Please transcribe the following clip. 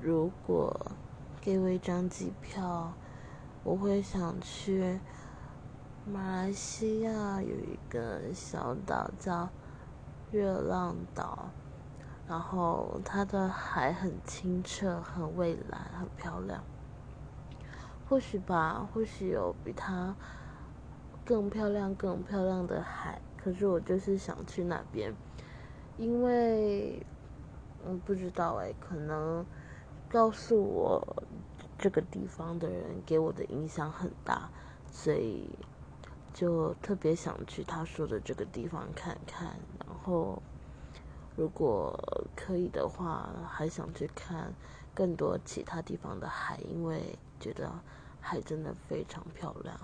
如果给我一张机票，我会想去马来西亚有一个小岛叫热浪岛，然后它的海很清澈、很蔚蓝、很漂亮。或许吧，或许有比它更漂亮、更漂亮的海，可是我就是想去那边，因为嗯不知道哎，可能告诉我这个地方的人给我的影响很大，所以就特别想去他说的这个地方看看。然后如果可以的话，还想去看更多其他地方的海，因为觉得。海真的非常漂亮。